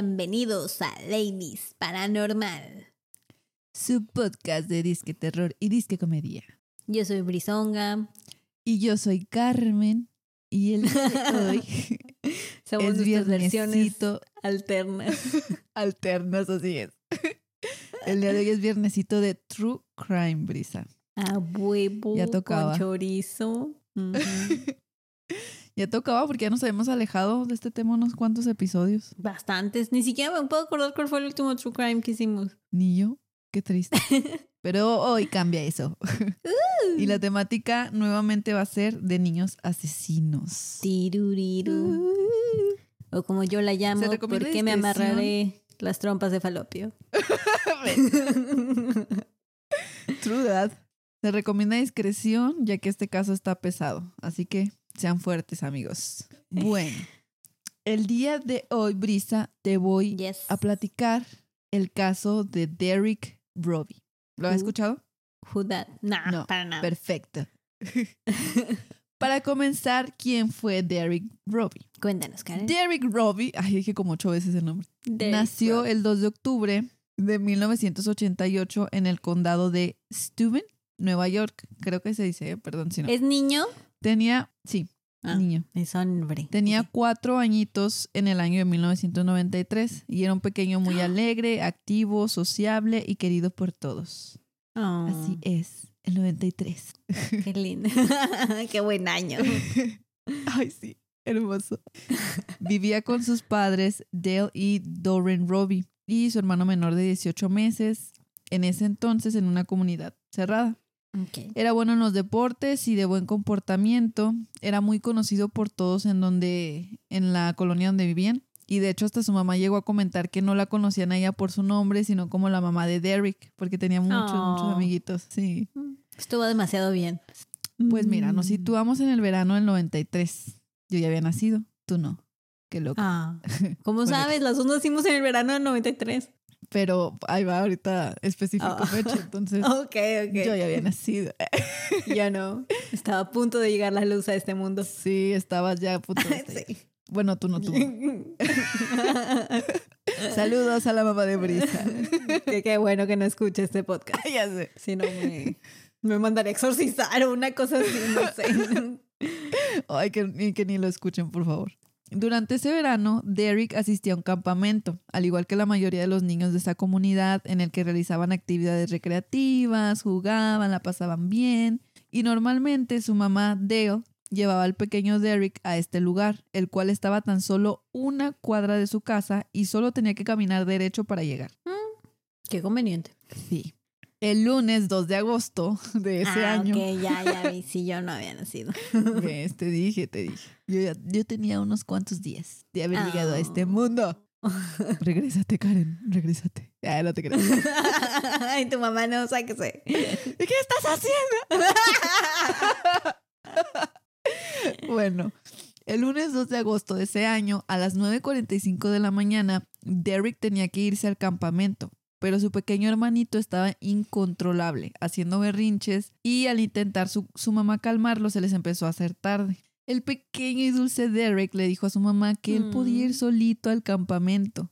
Bienvenidos a Ladies Paranormal. Su podcast de disque terror y disque comedia. Yo soy Brisonga. Y yo soy Carmen. Y el día de hoy Somos es nuestras versiones viernesito. alternas. Alternas, así es. El día de hoy es viernesito de True Crime, Brisa. A huevo. Ya tocaba. Con chorizo. Ujú. Ya tocaba porque ya nos habíamos alejado de este tema unos cuantos episodios. Bastantes. Ni siquiera me puedo acordar cuál fue el último True Crime que hicimos. Ni yo. Qué triste. Pero hoy cambia eso. Y la temática nuevamente va a ser de niños asesinos. Tiruriru. O como yo la llamo, ¿por qué me amarraré las trompas de falopio? True that. Se recomienda discreción ya que este caso está pesado. Así que sean fuertes, amigos. Bueno, el día de hoy, Brisa, te voy yes. a platicar el caso de Derek Robbie. ¿Lo has escuchado? Who that? Nah, No, para nada. Perfecto. Para comenzar, ¿quién fue Derek Robbie? Cuéntanos, Karen. Derek Robbie, ay, dije como ocho veces el nombre. Nació Robbie. el 2 de octubre de 1988 en el condado de Steuben, Nueva York. Creo que se dice, eh, perdón si no. ¿Es niño? Tenía, sí, Ah, niño. Es hombre. Tenía cuatro añitos en el año de 1993 y era un pequeño muy alegre, activo, sociable y querido por todos. Oh, Así es, el 93. Qué lindo. qué buen año. Ay, sí, hermoso. Vivía con sus padres, Dale y Doreen Robbie, y su hermano menor de 18 meses, en ese entonces en una comunidad cerrada. Era bueno en los deportes y de buen comportamiento. Era muy conocido por todos en donde, en la colonia donde vivían. Y de hecho hasta su mamá llegó a comentar que no la conocían a ella por su nombre, sino como la mamá de Derek, porque tenía muchos, muchos Oh. amiguitos. Sí. Estuvo demasiado bien. Pues mira, nos situamos en el verano del 93. Yo ya había nacido, tú no. Qué loco. Ah, ¿Cómo Bueno, sabes? Las dos nacimos en el verano del 93. Pero ahí va ahorita específico Ah. fecha, entonces Ok, ok. yo ya había nacido. Ya no. Estaba a punto de llegar la luz a este mundo. Sí, estabas ya a punto de. Sí. Bueno, tú no, tú. Saludos a la mamá de Brisa. que qué bueno que no escuche este podcast. ya sé. Si no me, me mandaría a exorcizar o una cosa así, no sé. Ay, que, ni- que ni lo escuchen, por favor. Durante ese verano, Derek asistía a un campamento, al igual que la mayoría de los niños de esa comunidad, en el que realizaban actividades recreativas, jugaban, la pasaban bien. Y normalmente su mamá, Dale, llevaba al pequeño Derek a este lugar, el cual estaba tan solo una cuadra de su casa y solo tenía que caminar derecho para llegar. Qué conveniente. Sí. El lunes 2 de agosto de ese ah, año. ok, ya, ya vi. Si yo no había nacido. Ves, te dije, te dije. Yo, ya- yo tenía unos cuantos días de haber llegado a este Ah. mundo. Regrésate, Karen, regrésate. Ah, no te creas. Ay, tu mamá no, sáquese. ¿Y qué estás haciendo? bueno, el lunes 2 de agosto de ese año, a las 9.45 de la mañana, Derek tenía que irse al campamento, pero su pequeño hermanito estaba incontrolable, haciendo berrinches y al intentar su, su mamá calmarlo se les empezó a hacer tarde. El pequeño y dulce Derek le dijo a su mamá que él podía ir Mm. solito al campamento,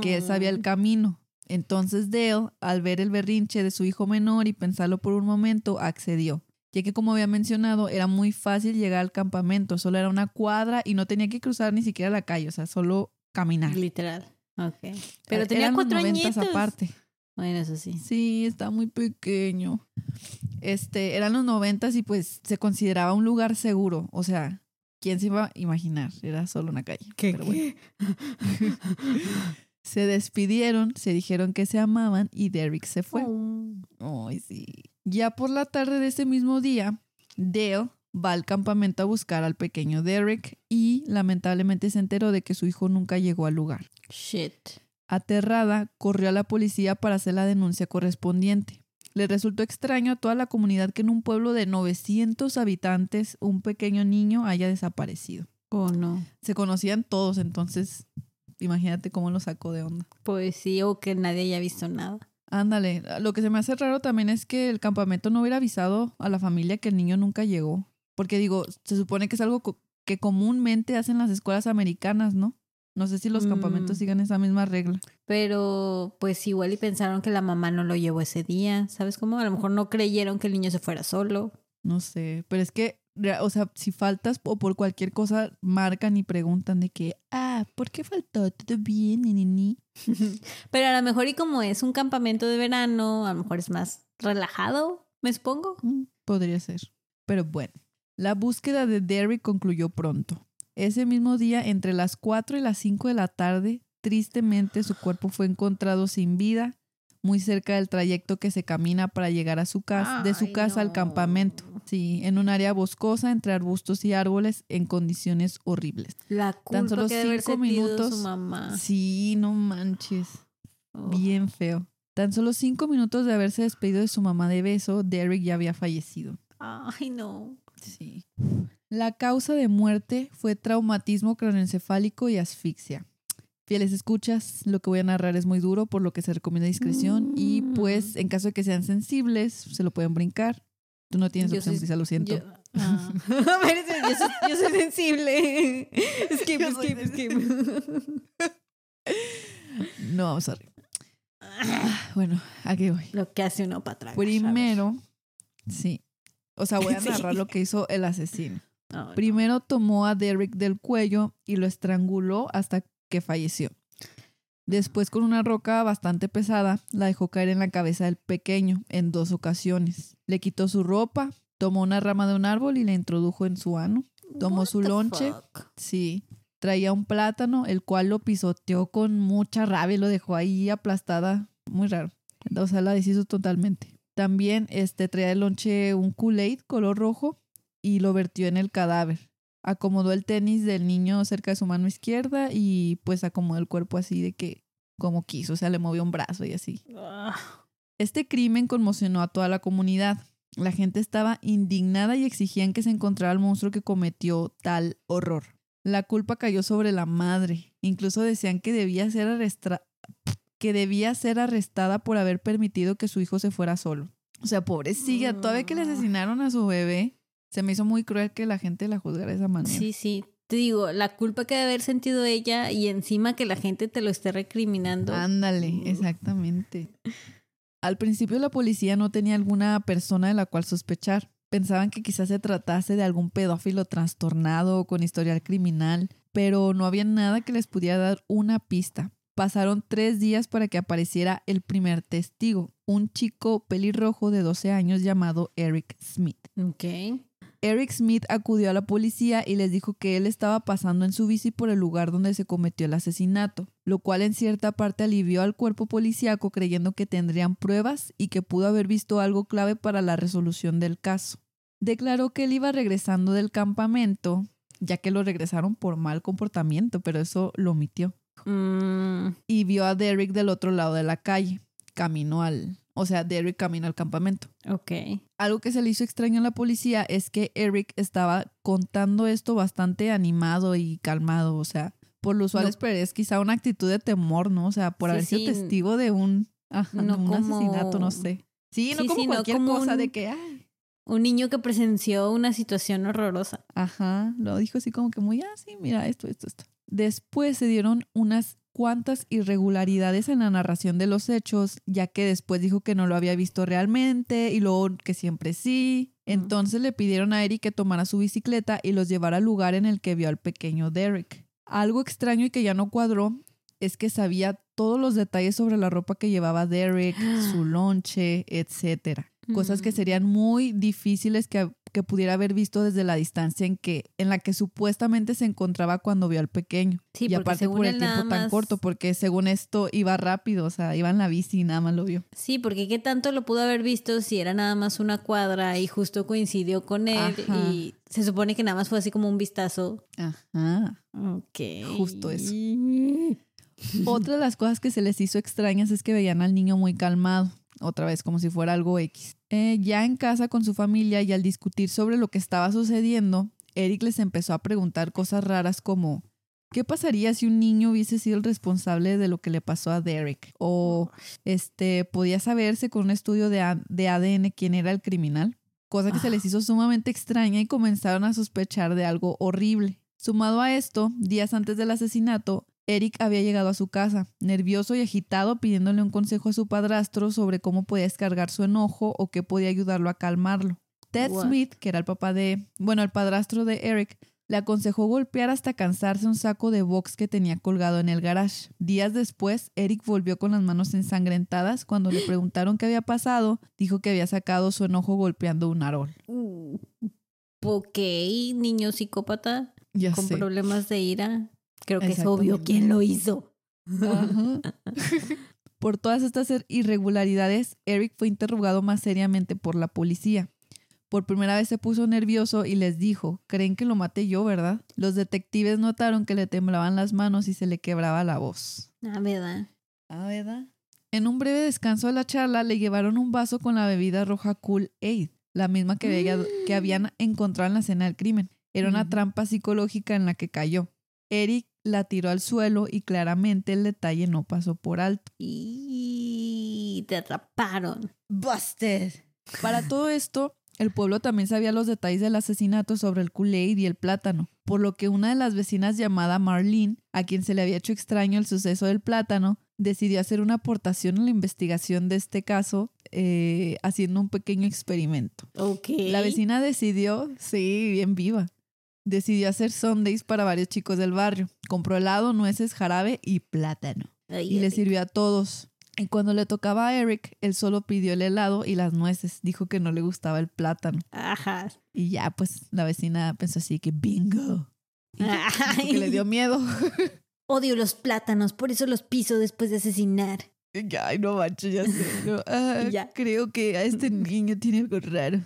que él sabía el camino. Entonces Dale, al ver el berrinche de su hijo menor y pensarlo por un momento, accedió, ya que como había mencionado, era muy fácil llegar al campamento, solo era una cuadra y no tenía que cruzar ni siquiera la calle, o sea, solo caminar. Literal. Ok. Pero Eran tenía los cuatro añitos. aparte. Bueno, eso sí. Sí, está muy pequeño. Este, eran los noventas y pues se consideraba un lugar seguro, o sea, ¿quién se iba a imaginar? Era solo una calle. pero bueno. Se despidieron, se dijeron que se amaban y Derek se fue. Oh. Ay, sí. Ya por la tarde de ese mismo día, Dale va al campamento a buscar al pequeño Derek y lamentablemente se enteró de que su hijo nunca llegó al lugar. Shit. Aterrada, corrió a la policía para hacer la denuncia correspondiente. Le resultó extraño a toda la comunidad que en un pueblo de 900 habitantes un pequeño niño haya desaparecido. Oh, no. Se conocían todos, entonces imagínate cómo lo sacó de onda. Pues sí, o que nadie haya visto nada. Ándale, lo que se me hace raro también es que el campamento no hubiera avisado a la familia que el niño nunca llegó. Porque digo, se supone que es algo co- que comúnmente hacen las escuelas americanas, ¿no? No sé si los Mm. campamentos sigan esa misma regla. Pero pues igual y pensaron que la mamá no lo llevó ese día, ¿sabes cómo? A lo mejor no creyeron que el niño se fuera solo. No sé, pero es que, o sea, si faltas o por cualquier cosa, marcan y preguntan de que, ah, ¿por qué faltó? ¿Todo bien, ni, ni, ni? Pero a lo mejor y como es un campamento de verano, a lo mejor es más relajado, me supongo. Mm, Podría ser. Pero bueno, la búsqueda de Derrick concluyó pronto. Ese mismo día, entre las 4 y las 5 de la tarde, tristemente su cuerpo fue encontrado sin vida, muy cerca del trayecto que se camina para llegar a su casa, de su Ay, casa al campamento. Sí, en un área boscosa entre arbustos y árboles en condiciones horribles. La culpa Tan solo que debe haber cinco minutos. su mamá. Sí, no manches. Oh. Bien feo. Tan solo cinco minutos de haberse despedido de su mamá de beso, Derrick ya había fallecido. Ay, no. Sí. La causa de muerte fue traumatismo craneoencefálico y asfixia. Fieles escuchas, lo que voy a narrar es muy duro, por lo que se recomienda discreción y Mm. pues en caso de que sean sensibles, se lo pueden brincar. Tú no tienes Yo opción, soy- lo siento. Yo, ah. Yo soy, yo soy sensible. Skip, Yo soy skip, skip. No, sorry. Bueno, aquí voy. Lo que hace uno para atrás. Primero, sí. O sea, voy a Sí. narrar lo que hizo el asesino. No. Primero tomó a Derrick del cuello y lo estranguló hasta que falleció. Después, con una roca bastante pesada, la dejó caer en la cabeza del pequeño en dos ocasiones. Le quitó su ropa, tomó una rama de un árbol y la introdujo en su ano. tomó What su lonche. fuck? Sí. Traía un plátano, el cual lo pisoteó con mucha rabia y lo dejó ahí aplastada. Muy raro. O sea, la deshizo totalmente. También este, traía el lonche un Kool-Aid color rojo y lo vertió en el cadáver. Acomodó el tenis del niño cerca de su mano izquierda y pues acomodó el cuerpo así de que como quiso. O sea, le movió un brazo y así. Ah, Este crimen conmocionó a toda la comunidad. La gente estaba indignada y exigían que se encontrara el monstruo que cometió tal horror. La culpa cayó sobre la madre. Incluso decían que debía ser, arrestra- que debía ser arrestada por haber permitido que su hijo se fuera solo. O sea, pobrecilla, todavía que le asesinaron a su bebé, se me hizo muy cruel que la gente la juzgara de esa manera. Sí, sí. Te digo, la culpa que debe haber sentido ella y encima que la gente te lo esté recriminando. Ándale, Mm. exactamente. Al principio la policía no tenía alguna persona de la cual sospechar. Pensaban que quizás se tratase de algún pedófilo trastornado o con historial criminal, pero no había nada que les pudiera dar una pista. Pasaron tres días para que apareciera el primer testigo, un chico pelirrojo de 12 años llamado Eric Smith. Ok. Eric Smith acudió a la policía y les dijo que él estaba pasando en su bici por el lugar donde se cometió el asesinato, lo cual en cierta parte alivió al cuerpo policíaco creyendo que tendrían pruebas y que pudo haber visto algo clave para la resolución del caso. Declaró que él iba regresando del campamento, ya que lo regresaron por mal comportamiento, pero eso lo omitió, Mm, y vio a Derrick del otro lado de la calle. Caminó al, o sea, Derrick caminó al campamento. ok. Algo que se le hizo extraño a la policía es que Eric estaba contando esto bastante animado y calmado, o sea, por lo usual No. esperarías quizá una actitud de temor, ¿no? O sea, por Sí, haber sido sí. testigo de un, ajá, No de un como- asesinato, no sé. Sí, no Sí, como no cualquier como cosa de que, ay, Un niño que presenció una situación horrorosa. ajá, lo dijo así como que muy, ah, sí, mira, esto, esto, esto. Después se dieron unas cuantas irregularidades en la narración de los hechos, ya que después dijo que no lo había visto realmente y luego que siempre sí. Entonces le pidieron a Eric que tomara su bicicleta y los llevara al lugar en el que vio al pequeño Derek. Algo extraño y que ya no cuadró es que sabía todos los detalles sobre la ropa que llevaba Derek, su lonche, etcétera. Cosas que Mm. serían muy difíciles que, que pudiera haber visto desde la distancia en que en la que supuestamente se encontraba cuando vio al pequeño. Sí, y aparte por el tiempo tan corto, porque según esto iba rápido, o sea, iba en la bici y nada más lo vio. Sí, porque qué tanto lo pudo haber visto si era nada más una cuadra y justo coincidió con él Ajá. y se supone que nada más fue así como un vistazo. Ajá. Ok. Justo eso. Otra de las cosas que se les hizo extrañas es que veían al niño muy calmado, otra vez como si fuera algo X. Eh, ya en casa con su familia y al discutir sobre lo que estaba sucediendo, Eric les empezó a preguntar cosas raras como ¿qué pasaría si un niño hubiese sido el responsable de lo que le pasó a Derek? O este podía saberse con un estudio de, A- de ADN quién era el criminal, cosa que se les hizo sumamente extraña y comenzaron a sospechar de algo horrible. Sumado a esto, días antes del asesinato, Eric había llegado a su casa, nervioso y agitado, pidiéndole un consejo a su padrastro sobre cómo podía descargar su enojo o qué podía ayudarlo a calmarlo. Ted What? Smith, que era el papá de, bueno, el padrastro de Eric, le aconsejó golpear hasta cansarse un saco de box que tenía colgado en el garage. Días después, Eric volvió con las manos ensangrentadas. Cuando le preguntaron qué había pasado, dijo que había sacado su enojo golpeando un árbol. Uh, ok, niño psicópata Ya con sé. problemas de ira. Creo que es obvio quién lo hizo. Ajá. Por todas estas irregularidades, Eric fue interrogado más seriamente por la policía. Por primera vez se puso nervioso y les dijo, creen que lo maté yo, ¿verdad? Los detectives notaron que le temblaban las manos y se le quebraba la voz. Ah, ¿verdad? Ah, ¿verdad? En un breve descanso de la charla le llevaron un vaso con la bebida roja Cool Aid, la misma que, había- que habían encontrado en la escena del crimen. Era una trampa psicológica en la que cayó. Eric la tiró al suelo y claramente el detalle no pasó por alto. Y te atraparon. Busted. Para todo esto, el pueblo también sabía los detalles del asesinato sobre el Kool-Aid y el plátano, por lo que una de las vecinas llamada Marlene, a quien se le había hecho extraño el suceso del plátano, decidió hacer una aportación en la investigación de este caso, eh, haciendo un pequeño experimento. Ok. La vecina decidió, sí, bien viva, decidió hacer sundays para varios chicos del barrio. Compró helado, nueces, jarabe y plátano Ay, y le sirvió a todos. Y cuando le tocaba a Eric, él solo pidió el helado y las nueces. Dijo que no le gustaba el plátano. Ajá. Y ya, pues la vecina pensó así que bingo. Y Ay. que le dio miedo. Odio los plátanos, por eso los piso después de asesinar. Ay, no manches, ya sé. no, ah, Ya. Creo que a este niño tiene algo raro.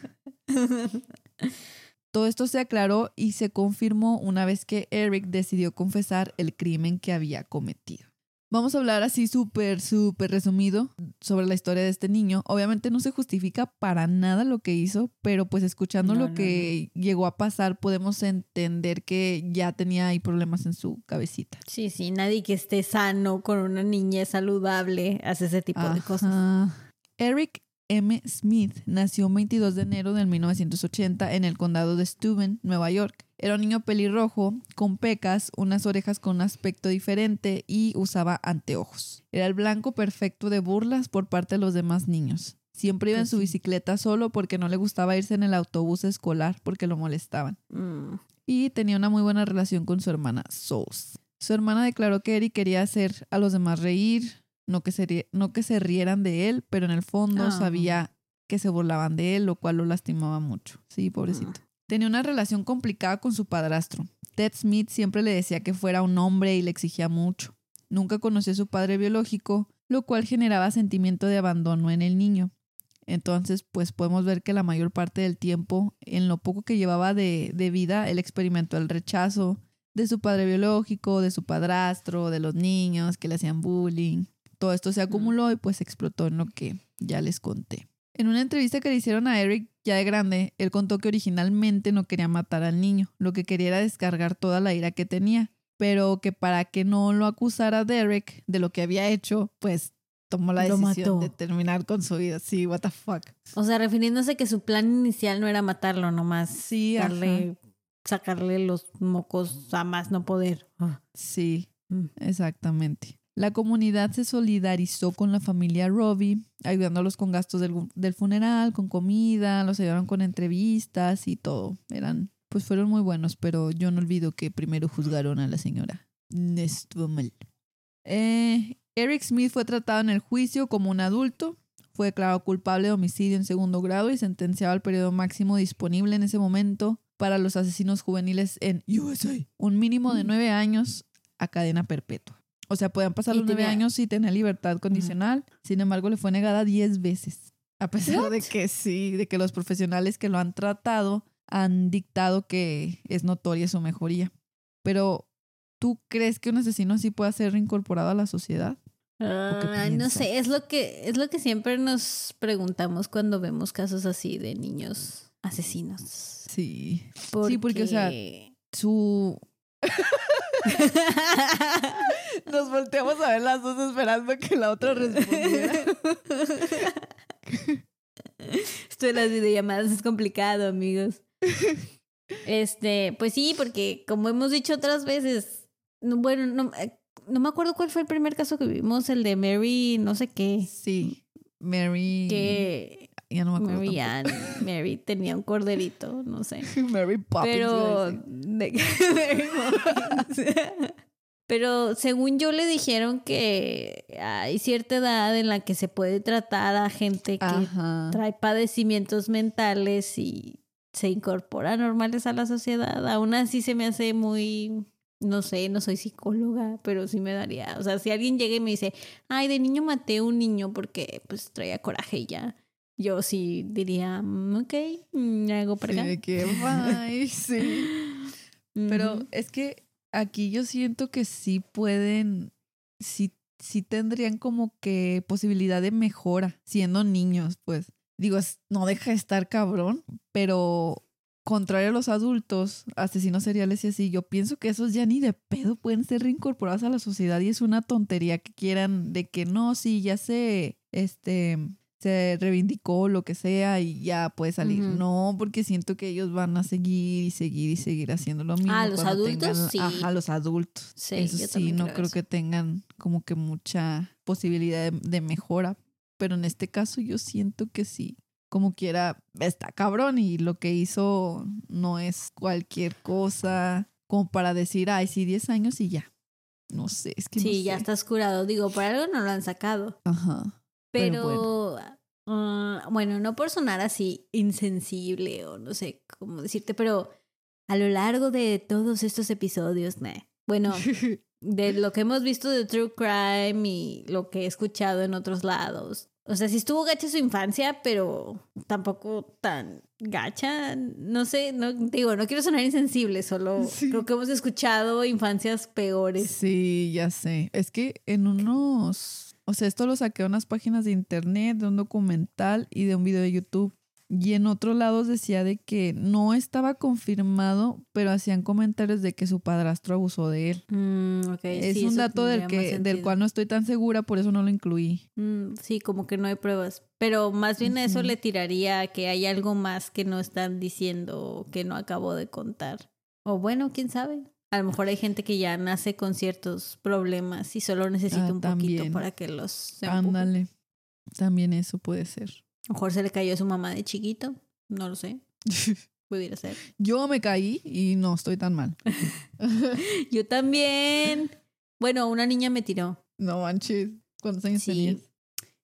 Todo esto se aclaró y se confirmó una vez que Eric decidió confesar el crimen que había cometido. Vamos a hablar así súper, súper resumido sobre la historia de este niño. Obviamente no se justifica para nada lo que hizo, pero pues escuchando No, lo no, que llegó a pasar podemos entender que ya tenía ahí problemas en su cabecita. Sí, sí, nadie que esté sano con una niña saludable hace ese tipo de cosas. Eric M. Smith nació el 22 de enero del 1980 en el condado de Steuben, Nueva York. Era un niño pelirrojo, con pecas, unas orejas con un aspecto diferente y usaba anteojos. Era el blanco perfecto de burlas por parte de los demás niños. Siempre iba en Pues su bicicleta solo porque no le gustaba irse en el autobús escolar porque lo molestaban Mm. y tenía una muy buena relación con su hermana Souls. Su hermana declaró que Eric quería hacer a los demás reír, no que se, no que se rieran de él, pero en el fondo Ah. sabía que se burlaban de él, lo cual lo lastimaba mucho. Sí, pobrecito. Tenía una relación complicada con su padrastro. Ted Smith siempre le decía que fuera un hombre y le exigía mucho. Nunca conoció a su padre biológico, lo cual generaba sentimiento de abandono en el niño. Entonces, pues podemos ver que la mayor parte del tiempo, en lo poco que llevaba de, de vida, él experimentó el rechazo de su padre biológico, de su padrastro, de los niños que le hacían bullying. Todo esto se acumuló y pues explotó en lo que ya les conté. En una entrevista que le hicieron a Eric ya de grande, él contó que originalmente no quería matar al niño, lo que quería era descargar toda la ira que tenía, pero que para que no lo acusara Derek de lo que había hecho, pues tomó la decisión de terminar con su vida. Sí, what the fuck. O sea, refiriéndose que su plan inicial no era matarlo, nomás Sí, ajá. darle, sacarle los mocos a más no poder. Ah. Sí, Mm. exactamente. La comunidad se solidarizó con la familia Robbie, ayudándolos con gastos del, del funeral, con comida, los ayudaron con entrevistas y todo. Eran, pues fueron muy buenos, pero yo no olvido que primero juzgaron a la señora. No Estuvo mal. Eh, Eric Smith fue tratado en el juicio como un adulto, fue declarado culpable de homicidio en segundo grado y sentenciado al periodo máximo disponible en ese momento para los asesinos juveniles en USA. Un mínimo de nueve años a cadena perpetua. O sea, podían pasar los nueve años y tener libertad condicional. Sin embargo, le fue negada diez veces. A pesar de que sí, de que los profesionales que lo han tratado han dictado que es notoria su mejoría. Pero, ¿tú crees que un asesino así pueda ser reincorporado a la sociedad? Ay, no sé, es lo que es lo que siempre nos preguntamos cuando vemos casos así de niños asesinos. Sí. Porque... Sí, porque, o sea, Su... Nos volteamos a ver las dos esperando que la otra respondiera. Esto de las videollamadas es complicado, amigos. Este, pues sí, porque como hemos dicho otras veces, no- bueno, no, eh, no me acuerdo cuál fue el primer caso que vimos, el de Mary, no sé qué. Sí, Mary. Que Ya no me acuerdo. Mary Ann, Mary tenía un corderito, no sé. Mary Poppins. Pero, a decir. de- Mary Poppins. Pero según yo le dijeron que hay cierta edad en la que se puede tratar a gente que Ajá. trae padecimientos mentales y se incorpora normales a la sociedad. Aún así se me hace muy, no sé, no soy psicóloga, pero sí me daría, o sea, si alguien llega y me dice, ay, de niño maté a un niño porque pues traía coraje y ya, yo sí diría, "Mm, ok, mm, hago para Sí, acá. de que, bye, sí. Pero es que aquí yo siento que sí pueden, sí, sí tendrían como que posibilidad de mejora siendo niños, pues. Digo, no deja de estar cabrón, pero contrario a los adultos, asesinos seriales y así, yo pienso que esos ya ni de pedo pueden ser reincorporados a la sociedad y es una tontería que quieran de que no, sí, ya se, este, se reivindicó lo que sea y ya puede salir. No, porque siento que ellos van a seguir y seguir y seguir haciendo lo mismo. Ah, los adultos, tengan- sí. Ajá, los adultos. Sí, Eso yo sí, no creo creo eso. que tengan como que mucha posibilidad de, de mejora. Pero en este caso yo siento que sí. Como quiera, está cabrón y lo que hizo no es cualquier cosa como para decir, ay, sí, 10 años y ya. No sé, es que no Sí, ya estás curado. Digo, por algo no lo han sacado. Ajá. Pero Pero, ah, bueno, no por sonar así insensible o no sé cómo decirte, pero a lo largo de todos estos episodios, nah, bueno, de lo que hemos visto de True Crime y lo que he escuchado en otros lados. O sea, sí estuvo gacha su infancia, pero tampoco tan gacha. No sé, no digo, no quiero sonar insensible, solo Sí. creo que hemos escuchado infancias peores. Sí, ya sé. Es que en unos, o sea, esto lo saqué de unas páginas de internet, de un documental y de un video de YouTube. Y en otros lados decía de que no estaba confirmado, pero hacían comentarios de que su padrastro abusó de él. Mm, es sí, un dato del que, del cual no estoy tan segura, por eso no lo incluí. Mm, sí, como que no hay pruebas. Pero más bien a eso le tiraría que hay algo más que no están diciendo o que no acabo de contar. O bueno, quién sabe. A lo mejor hay gente que ya nace con ciertos problemas y solo necesita Ah, un también. poquito para que los se empuje. Ándale. También eso puede ser. A lo mejor se le cayó a su mamá de chiquito. No lo sé. Pudiera ser. Yo me caí y no estoy tan mal. Yo también. Bueno, una niña me tiró. no manches. ¿Cuántos años tenías? Sí.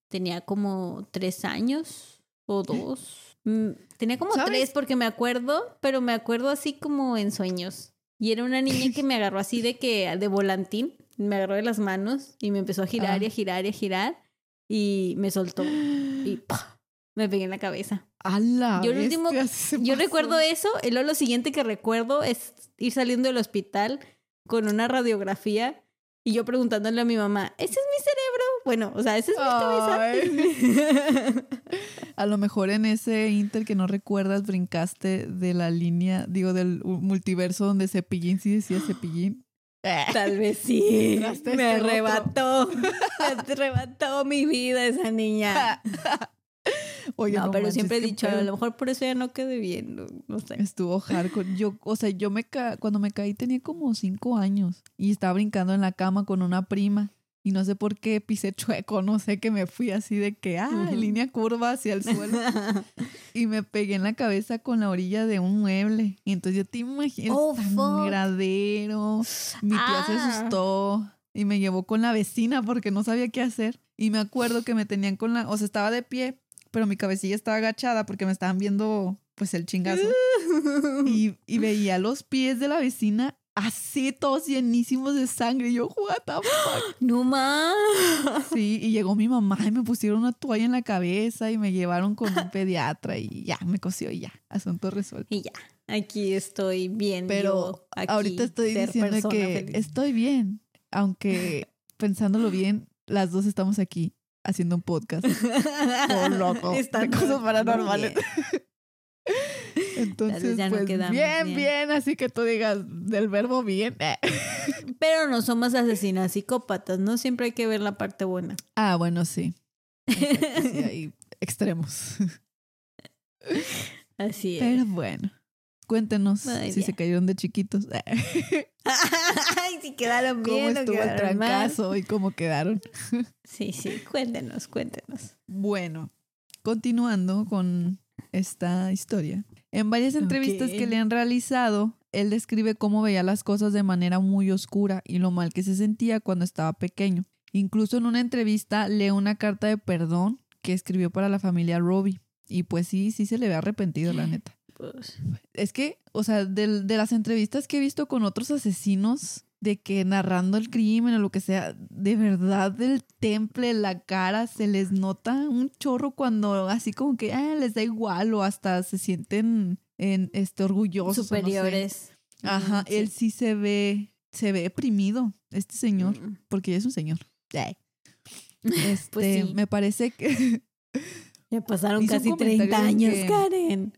Tenía como tres años o dos. Mm, Tenía como ¿Sabes? tres porque me acuerdo, pero me acuerdo así como en sueños. Y era una niña que me agarró así de que de volantín, me agarró de las manos y me empezó a girar y Ah. a girar y a girar y me soltó y ¡pah! me pegué en la cabeza. A la Yo el último- Yo recuerdo eso, y luego lo siguiente que recuerdo es ir saliendo del hospital con una radiografía y yo preguntándole a mi mamá, ¿ese es mi cerebro? Bueno, o sea, ¿esa es mi cabeza? A lo mejor en ese inter que no recuerdas brincaste de la línea, digo, del multiverso donde Cepillín sí decía Cepillín. Tal vez sí. Me este arrebató. Me arrebató mi vida esa niña. Oye, no, pero manches, siempre he dicho, a lo mejor por eso ya no quedé bien. No, no sé. Estuvo hardcore. Yo, o sea, yo me ca cuando me caí tenía como cinco años y estaba brincando en la cama con una prima. Y no sé por qué pisé chueco, no sé que me fui así de que, ah, Ujú. línea curva hacia el suelo. y me pegué en la cabeza con la orilla de un mueble. Y entonces yo te imagino Oh, el fuck. sangradero. Mi tía se Ah. asustó y me llevó con la vecina porque no sabía qué hacer. Y me acuerdo que me tenían con la, o sea, estaba de pie, pero mi cabecilla estaba agachada porque me estaban viendo pues el chingazo. y, y veía los pies de la vecina así todos llenísimos de sangre. Y yo, what the fuck? no más. Sí, y llegó mi mamá y me pusieron una toalla en la cabeza y me llevaron con un pediatra y ya, me cosió y ya, asunto resuelto. Y ya, aquí estoy bien. Pero aquí, ahorita estoy diciendo que feliz. estoy bien, aunque pensándolo bien, las dos estamos aquí haciendo un podcast. Todo loco, de Estando cosas paranormales. Entonces, ya no pues quedamos bien, bien. bien, así que tú digas del verbo bien. eh. Pero no somos asesinas psicópatas, ¿no? Siempre hay que ver la parte buena. Ah, bueno, sí. Exacto, sí, hay extremos. Así es. Pero bueno. Cuéntenos Ay, si ya. se cayeron de chiquitos. Ay, si quedaron ¿Cómo bien o estuvo el quedaron mal. trancazo y cómo quedaron? Sí, sí, cuéntenos, cuéntenos. Bueno, continuando con esta historia. En varias entrevistas que le han realizado, él describe cómo veía las cosas de manera muy oscura y lo mal que se sentía cuando estaba pequeño. Incluso en una entrevista lee una carta de perdón que escribió para la familia Robbie. Y pues sí, sí se le ve arrepentido, la neta. Pues, Es que, o sea, del- de, las entrevistas que he visto con otros asesinos, de que narrando el crimen o lo que sea, de verdad el temple, la cara, se les nota un chorro cuando así como que ah, les da igual o hasta se sienten en, este, orgullosos. o no sé. superiores. Ajá, sí. él sí se ve, se ve deprimido, este señor, Mm. porque es un señor. Este, Pues sí. me parece que Ya pasaron casi 30 comentario años, que- Karen.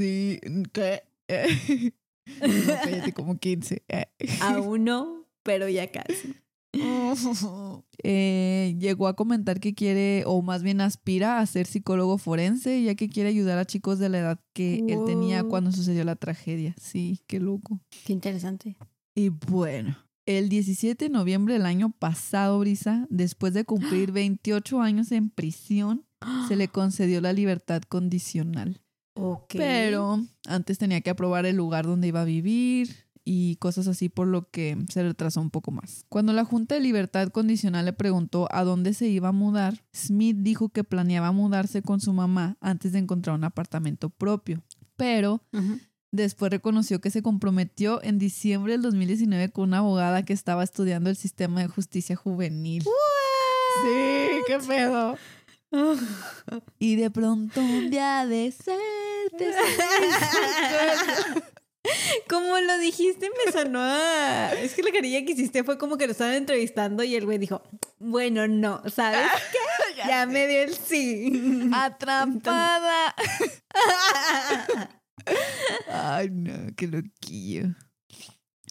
Sí, que no, cállate, como 15. eh. Aún no, pero ya casi. Eh, llegó a comentar que quiere, o más bien aspira a ser psicólogo forense, ya que quiere ayudar a chicos de la edad que él tenía cuando sucedió la tragedia. Sí, qué loco. Qué interesante. Y bueno, el 17 de noviembre del año pasado, Brisa, después de cumplir 28 años en prisión, se le concedió la libertad condicional. Pero antes tenía que aprobar el lugar donde iba a vivir y cosas así, por lo que se retrasó un poco más. Cuando la Junta de Libertad Condicional le preguntó a dónde se iba a mudar, Smith dijo que planeaba mudarse con su mamá antes de encontrar un apartamento propio. Pero después reconoció que se comprometió en diciembre del 2019 con una abogada que estaba estudiando el sistema de justicia juvenil. Sí, qué pedo. Y de pronto un día de suerte. Como lo dijiste, me sonó a... Es que la carilla que hiciste fue como que lo estaban entrevistando y el güey dijo, bueno, no, ¿sabes qué? ya me dio el sí. Atrapada. Ay, no, qué loquillo.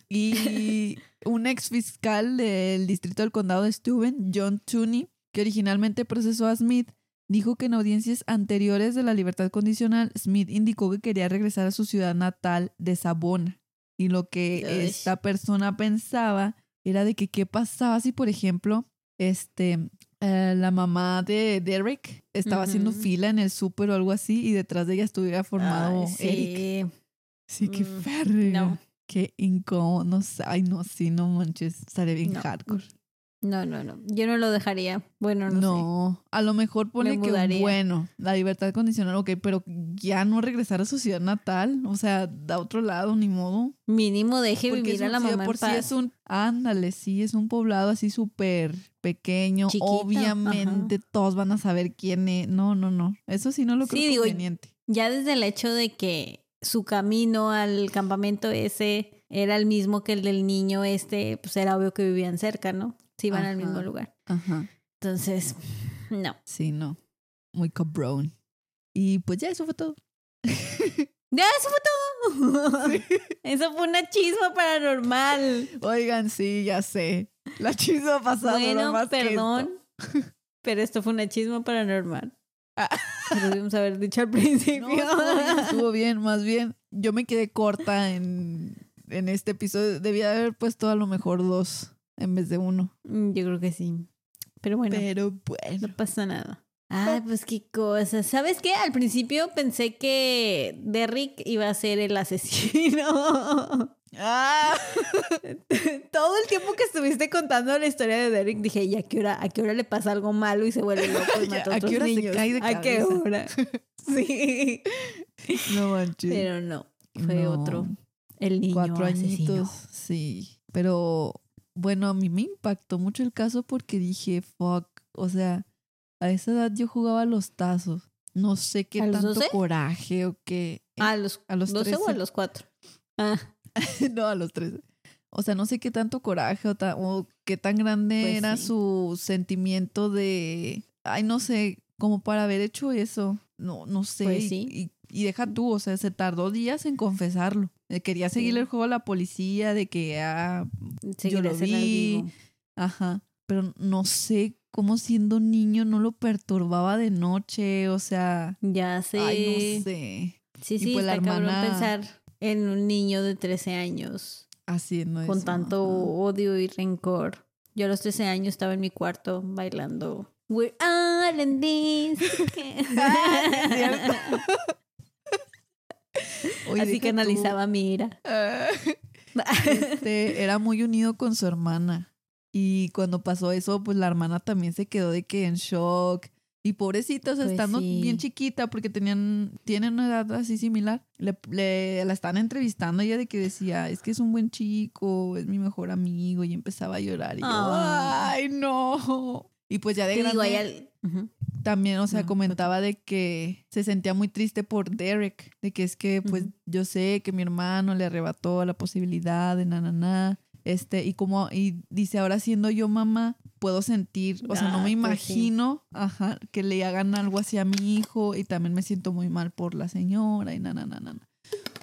Y un ex fiscal del distrito del condado de Steuben, John Tooney, que originalmente procesó a Smith, dijo que en audiencias anteriores de la libertad condicional, Smith indicó que quería regresar a su ciudad natal de Sabona. Y lo que Uy. esta persona pensaba era de que qué pasaba si, por ejemplo, este, eh, la mamá de Derek estaba haciendo fila en el súper o algo así y detrás de ella estuviera formado Ay, Eric. sí. Sí, qué Mm, férreo. no. Qué incómodo. No sé. Ay, no, sí, no manches. Estaría bien No. hardcore. No, no, no. Yo no lo dejaría. Bueno, no, No, a lo mejor pone que, bueno, la libertad condicional, ok, pero ya no regresar a su ciudad natal, o sea, da otro lado, ni modo. Mínimo deje Porque vivir a la mamá por en sí es un, ándale, sí, es un poblado así súper pequeño. Chiquito, Obviamente todos van a saber quién es. No, no, no. Eso sí no lo creo Sí, digo, conveniente. Ya desde el hecho de que su camino al campamento ese era el mismo que el del niño este, pues era obvio que vivían cerca, ¿no? Sí, iban al mismo lugar. Ajá. Entonces, no. Sí, no. Muy cabrón. Y pues ya, eso fue todo. Ya, eso fue todo. Eso fue una chisma paranormal. Oigan, sí, ya sé. La chisma pasada Bueno, más que perdón. Pero esto fue una chisma paranormal. Ah. Lo debimos haber dicho al principio. No, estuvo estuvo bien, más bien. Yo me quedé corta en, en este episodio. Debía haber puesto a lo mejor dos en vez de uno. Mm, Yo creo que sí. Pero bueno, Pero bueno. no pasa nada. Ay, pues qué cosa. ¿Sabes qué? Al principio pensé que Derrick iba a ser el asesino. Ah, Todo el tiempo que estuviste contando la historia de Derrick, dije, ¿y a qué hora, a qué hora le pasa algo malo y se vuelve loco y mata a ¿a otros qué hora se niños? cae de ¿A qué hora? Sí. no manches. Pero no, fue No. otro. El niño Cuatro asesino. añitos, sí. Pero bueno, a mí me impactó mucho el caso porque dije, fuck, o sea, a esa edad yo jugaba a los tazos. No sé qué ¿A los tanto 12? coraje o qué. ¿A los, a los 12 o a 13. los 4? Ah, no, a los 13. O sea, no sé qué tanto coraje o, ta- o qué tan grande Pues era sí. su sentimiento de, ay, no sé, como para haber hecho eso. No, no sé. Pues y- sí. y, y deja tú, o sea, se tardó días en confesarlo. Eh, Quería seguirle Sí. el juego a la policía de que, ah, seguiré lo siendo el vi. Ajá, pero no sé cómo siendo niño no lo perturbaba de noche, o sea, Ya sé. ay, no sé. Sí, Y sí, pues la hermana- pensar. en un niño de 13 años Haciendo con eso, tanto ajá. odio y rencor. Yo a los 13 años estaba en mi cuarto bailando We're all in this. Ah, Oye, Así que tú. analizaba mi ira. Este, era muy unido con su hermana. Y cuando pasó eso, pues la hermana también se quedó de que en shock. Y pobrecita, o sea, Pues estando sí. bien chiquita, porque tenían, tienen una edad así similar, le, le- la están entrevistando ella de que decía, es que es un buen chico, es mi mejor amigo, y empezaba a llorar. Y yo, Ah. ay, no. Y pues ya de Te digo, grande, hay al- Ujú. También, o sea, No, comentaba de que se sentía muy triste por Derek, de que es que, pues, yo sé que mi hermano le arrebató la posibilidad de na, na, na, este, y como, y dice, ahora siendo yo mamá, puedo sentir, o sea, no Ah, me pues sí. imagino, ajá, que le hagan algo así a mi hijo, y también me siento muy mal por la señora, y na, na, na, na.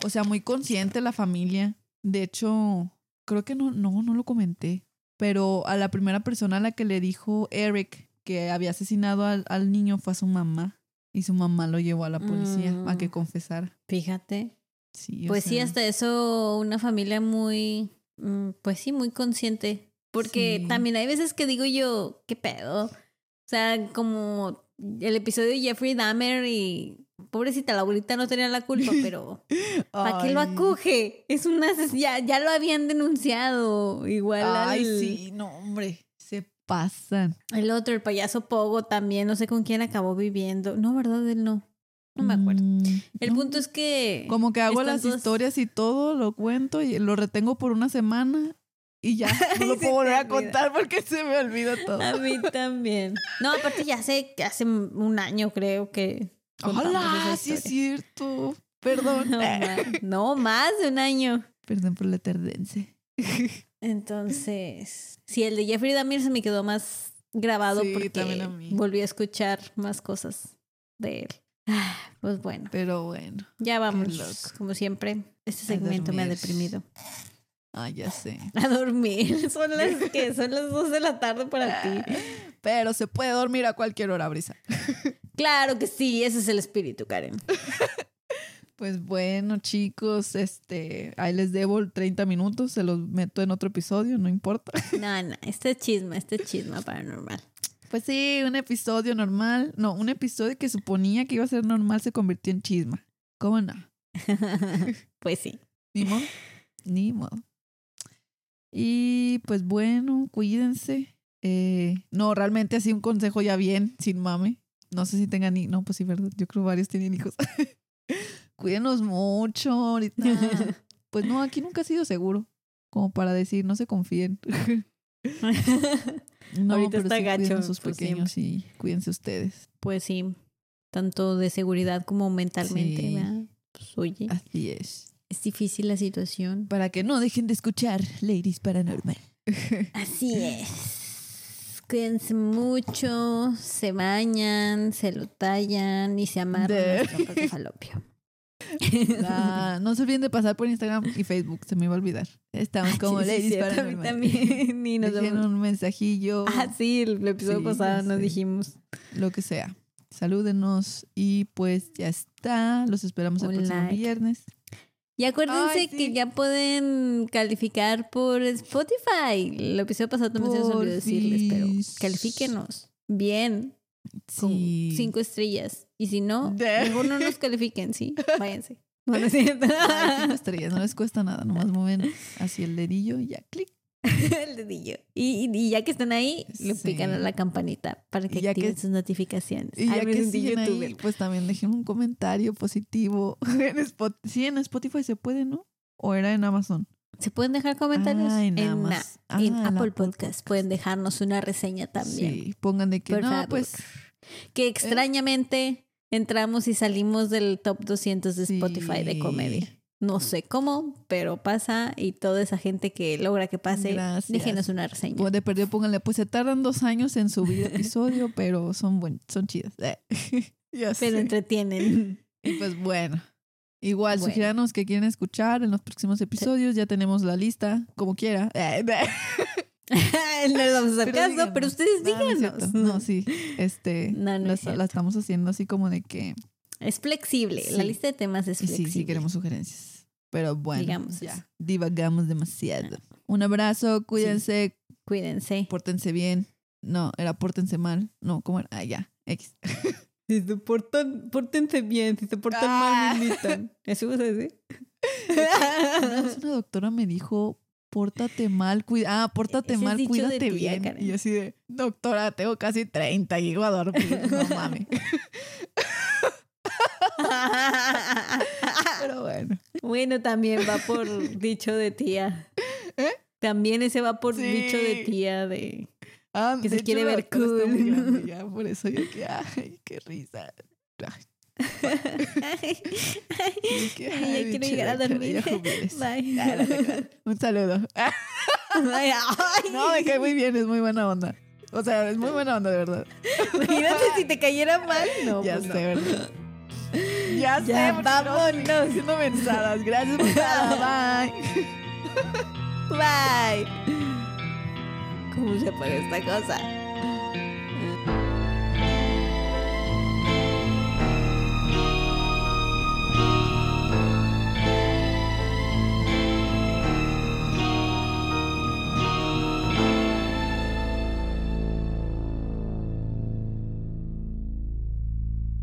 O sea, muy consciente la familia. De hecho, creo que no, no, no lo comenté, pero a la primera persona a la que le dijo Eric que había asesinado al, al niño fue a su mamá. Y su mamá lo llevó a la policía a Mm. que confesara. Fíjate. Sí, Pues sí, hasta eso, una familia muy, mm, pues sí, muy consciente. Porque Sí. también hay veces que digo yo, ¿qué pedo? O sea, como el episodio de Jeffrey Dahmer y pobrecita, la abuelita no tenía la culpa, pero ¿para qué lo acoge? Es una, ya, ya lo habían denunciado. Igual Ay, al- sí, no, hombre. Pasan. el otro, el payaso Pogo también, no sé con quién acabó viviendo. No, ¿verdad? Él no. No me acuerdo. Mm, El no. punto es que... Como que hago las todos- historias y todo, lo cuento y lo retengo por una semana y ya no lo puedo volver a contar porque se me olvida todo. A mí también. No, aparte ya hace, hace un año creo que. ¡Hola! Sí es cierto. Perdón. No, más, no, más de un año. Perdón por la tardense. Entonces, sí, el de Jeffrey Dahmer se me quedó más grabado Sí, porque a volví a escuchar más cosas de él. Ah, Pues bueno, Pero bueno. ya vamos. Como siempre, este segmento me ha deprimido. Ah, ya sé. A dormir. Son las que son las dos de la tarde para ti. Pero se puede dormir a cualquier hora, Brisa. Claro que sí, ese es el espíritu, Karen. Pues bueno, chicos, este, ahí les debo 30 minutos, se los meto en otro episodio, no importa. No, no, este es chisme, este es chisme paranormal. Pues sí, un episodio normal, no, un episodio que suponía que iba a ser normal se convirtió en chisma. ¿Cómo no? pues sí. Ni modo. Ni modo. Y pues bueno, cuídense. Eh, no, realmente así un consejo ya bien, sin mame. No sé si tengan ni, no, pues sí, verdad. Yo creo varios tienen hijos. Cuídenos mucho ahorita. Pues no, aquí nunca ha sido seguro. Como para decir, no se confíen. No, Ahorita está sí gacho, sus pues, pequeños y cuídense ustedes. pues sí, tanto de seguridad como mentalmente, Sí. ¿verdad? Pues oye, Así es. es difícil la situación. Para que no dejen de escuchar Ladies Paranormal. Así es. Cuídense mucho, se bañan, se lo tallan y se amarran De- las trompas de falopio. No se olviden de pasar por Instagram y Facebook, se me iba a olvidar. Estamos como Sí, sí, Ladies a mí también. Ni nos Dejen un mensajillo, Ah, sí, el episodio Sí, pasado nos dijimos. lo que sea. Salúdenos y pues ya está. Los esperamos el próximo like. viernes. Y acuérdense Ay, sí. que ya pueden calificar por Spotify. El episodio pasado también se nos olvidó decirles, pero califíquenos bien con Sí. cinco estrellas. Y si no, De- mejor no nos califiquen, ¿sí? Váyanse. No, no es cierto. Ay, cinco estrellas, no les cuesta nada, nomás mueven así el dedillo y ya, clic. El dedillo. Y, y ya que están ahí, le Sí. pican a la campanita para que activen sus notificaciones. Y Ay, ya me que siguen ahí, pues también dejen un comentario positivo. En Spot- sí, en Spotify se puede, ¿no? ¿O era en Amazon? ¿Se pueden dejar comentarios? En ah, en Apple Podcast. Podcast. Pueden dejarnos una reseña también. Sí, pongan de que Por no, favor. pues Que extrañamente entramos y salimos del top 200 de Spotify de comedia. No sé cómo, pero pasa y toda esa gente que logra que pase, Gracias. déjenos una reseña. Pues de perdido pónganle, pues se tardan dos años en subir episodio, pero son buen, son chidas. Eh, pero sé. entretienen. Y pues bueno. Igual, Bueno. sugíranos que quieren escuchar en los próximos episodios. Ya tenemos la lista, como quiera. No les vamos a hacer Pero caso, díganos. pero ustedes No, no es díganos. cierto. No, sí. Este, No, no la, es la estamos haciendo así como de que Es flexible. La Sí. lista de temas es sí, flexible. sí, queremos sugerencias. Pero bueno, Digamos ya, eso. divagamos demasiado. Un abrazo, cuídense, Cuídense. pórtense bien. No, era pórtense mal. No, ¿cómo era? Ah, ya, X. Si se portan, pórtense bien, si se portan Ah. mal, me invitan. ¿Eso vas a decir? Una vez una doctora me dijo, pórtate mal, cuida, ah, pórtate Ese mal, cuídate bien. Y yo así de, doctora, tengo casi 30 y llego a dormir. No mames. Pero bueno. bueno, también va por dicho de tía. ¿Eh? También ese va por Sí. dicho de tía de... Ah, Que se quiere la ver está muy cool. grande ya, por eso yo que, ay, qué risa. Ay, que, ay, ay, ya quiero llegar a dormir. Bye. Ah, no. Un saludo. No, me cae muy bien, es muy buena onda. O sea, es muy buena onda, de verdad. Imagínate si te cayera mal. No, ya pues sé, no. ¿verdad? Ya, sé, Ya, no, vámonos. estoy Haciendo mensadas. Gracias por nada. Bye. Bye. ¿Cómo se apaga esta cosa?